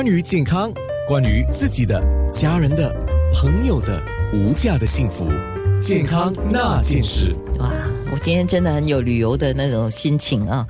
关于健康，关于自己的、家人的、朋友的无价的幸福，健康那件事。哇，我今天真的很有旅游的那种心情啊！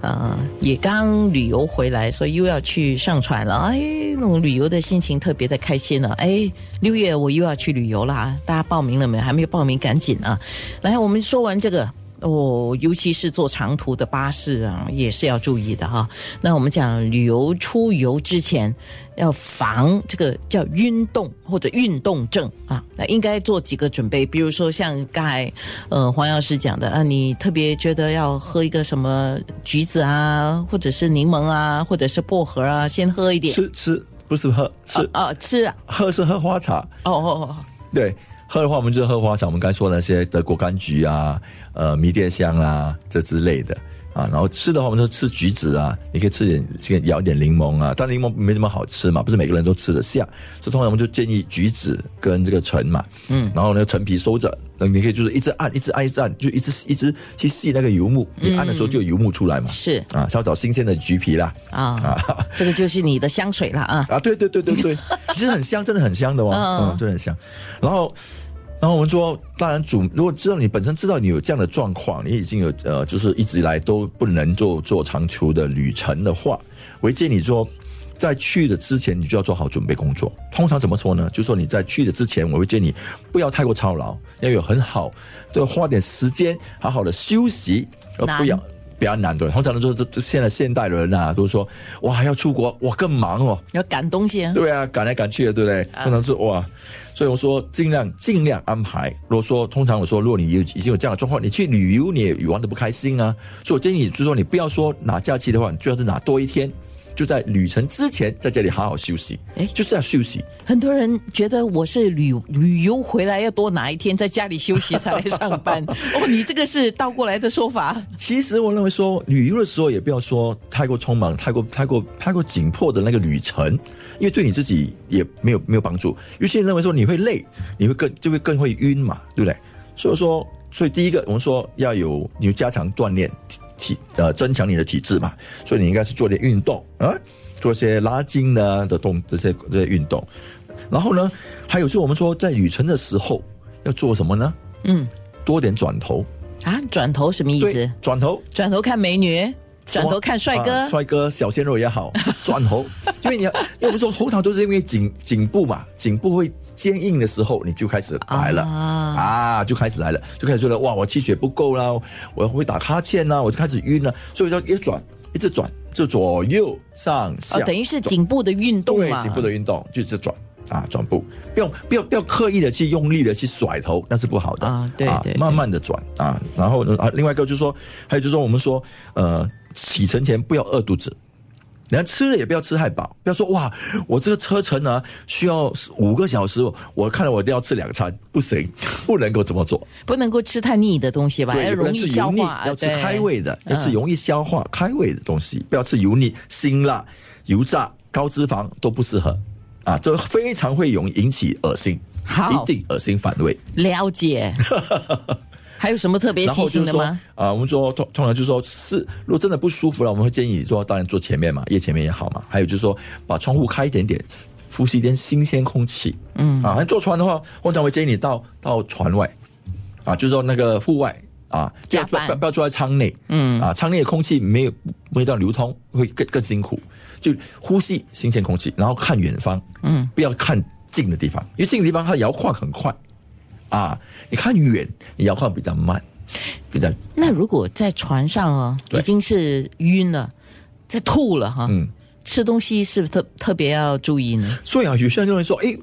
呃，也刚旅游回来，所以又要去上船了。哎，那种旅游的心情特别的开心了。哎，六月我又要去旅游了！大家报名了没？还没有报名，赶紧啊！来，我们说完这个。哦，尤其是坐长途的巴士啊，也是要注意的哈。那我们讲旅游出游之前要防这个叫晕动或者运动症啊，那应该做几个准备，比如说像刚才呃黄药师讲的啊，你特别觉得要喝一个什么橘子啊，或者是柠檬啊，或者是薄荷啊，先喝一点。吃吃不是喝吃啊吃喝是喝花茶哦哦哦对。喝的话，我们就喝花茶。我们刚才说那些德国柑橘啊，呃，迷迭香啊，这之类的啊。然后吃的话，我们就吃橘子啊，你可以吃点，这个咬点柠檬啊。但柠檬没什么好吃嘛，不是每个人都吃得下，所以通常我们就建议橘子跟这个橙嘛。嗯。然后那个陈皮收着，那你可以就是一直按，一直按，一直按，就一直一直去吸那个油木。你按的时候就有油木出来嘛。是啊，要找新鲜的橘皮啦。啊啊，这个就是你的香水了啊。啊，对对对对对，其实很香，真的很香的哦。嗯，真的很香。然后。然后我们说，当然主如果知道你本身知道你有这样的状况，你已经有呃，就是一直以来都不能做做长途的旅程的话，我会建议你说，在去的之前，你就要做好准备工作。通常怎么说呢？就说你在去的之前，我会建议你不要太过操劳，要有很好，对花点时间好好的休息，而不要比较难对。通常都说，现在现代人啊，都说哇要出国哇更忙哦，要赶东西，对啊，赶来赶去的，对不对？通常是哇。所以我说尽量尽量安排。如果说通常我说，如果你有已经有这样的状况，你去旅游你也玩的不开心啊。所以我建议，就是说你不要说拿假期的话，你最好是拿多一天。就在旅程之前，在这里好好休息。哎，就是要休息。很多人觉得我是旅旅游回来要多拿一天在家里休息才来上班。哦，你这个是倒过来的说法。其实我认为说，旅游的时候也不要说太过匆忙、太过太过太过紧迫的那个旅程，因为对你自己也没有没有帮助。有些人认为说你会累，你会更就会更会晕嘛，对不对？所以说，所以第一个我们说要有你加强锻炼。体呃增强你的体质嘛，所以你应该是做点运动啊，做一些拉筋呢的动这些这些运动。然后呢，还有就是我们说在旅程的时候要做什么呢？嗯，多点转头啊，转头什么意思？转头，转头看美女。转头看帅哥，帅哥小鲜肉也好，转头，因为你要，因为我们说头疼都是因为颈颈部嘛，颈部会坚硬的时候，你就开始来了。啊，就开始来了，就开始觉得哇，我气血不够啦，我会打哈欠呐，我就开始晕了，所以要一转，一直转，就左右上下，等于是颈部的运动对，颈部的运动就一直转。啊，转步，不用不要不要刻意的去用力的去甩头，那是不好的。啊。对对，慢慢的转啊，然后啊，另外一个就是说，还有就是说，我们说，呃，启程前不要饿肚子，你看吃了也不要吃太饱，不要说哇，我这个车程呢需要五个小时，我看了我一定要吃两餐，不行，不能够这么做，不能够吃太腻的东西吧，要容易消化，要吃开胃的，要吃容易消化开胃的东西，不要吃油腻、辛辣、油炸、高脂肪都不适合。啊，这非常会容易引起恶心，好，一定恶心反胃。了解。还有什么特别提醒的吗？啊，我们说通通常就是说，是如果真的不舒服了，我们会建议说，当然坐前面嘛，夜前面也好嘛。还有就是说，把窗户开一点点，呼吸一点新鲜空气。嗯，啊，坐船的话，通常会建议你到到船外，啊，就是说那个户外啊，不要不要坐在舱内。嗯，啊，舱内的空气没有没有这样流通，会更更辛苦。就呼吸新鲜空气，然后看远方，嗯，不要看近的地方，因为近的地方它摇晃很快，啊，你看远，你摇晃比较慢，比较。那如果在船上哦，已经是晕了，在吐了哈，嗯，吃东西是不是特特别要注意呢？所以啊，有些人就会说，哎，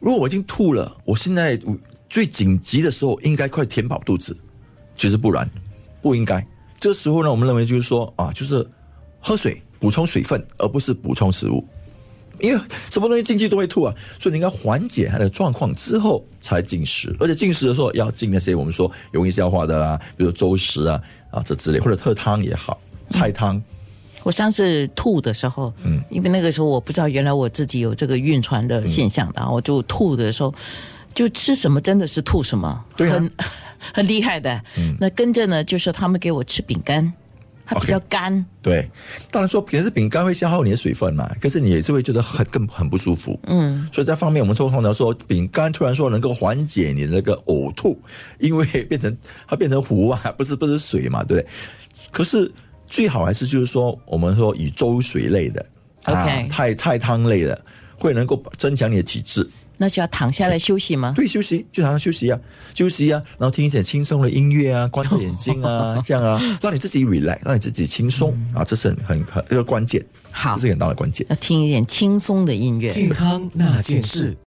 如果我已经吐了，我现在最紧急的时候应该快填饱肚子，其实不然，不应该。这时候呢，我们认为就是说啊，就是喝水。补充水分，而不是补充食物，因为什么东西进去都会吐啊，所以你应该缓解它的状况之后才进食，而且进食的时候要进那些我们说容易消化的啦，比如粥食啊啊这之类，或者特汤也好，菜汤。我上次吐的时候，嗯，因为那个时候我不知道原来我自己有这个晕船的现象的，我就吐的时候就吃什么真的是吐什么，对，很 很厉害的。嗯，那跟着呢就是他们给我吃饼干。它比较干。对，当然说平时饼干会消耗你的水分嘛，可是你也是会觉得很更很不舒服。嗯，所以在方面我们通常说饼干突然说能够缓解你那个呕吐，因为变成它变成糊啊，不是不是水嘛，对不对？可是最好还是就是说我们说以粥水类的，OK，菜菜汤类的，会能够增强你的体质。那就要躺下来休息吗？对，休息就躺下休息啊，休息啊，然后听一点轻松的音乐啊，关着眼睛啊，这样啊，让你自己 relax，让你自己轻松。啊，这是很很很一个关键，好，这是很大的关键。要听一点轻松的音乐，健康那件事。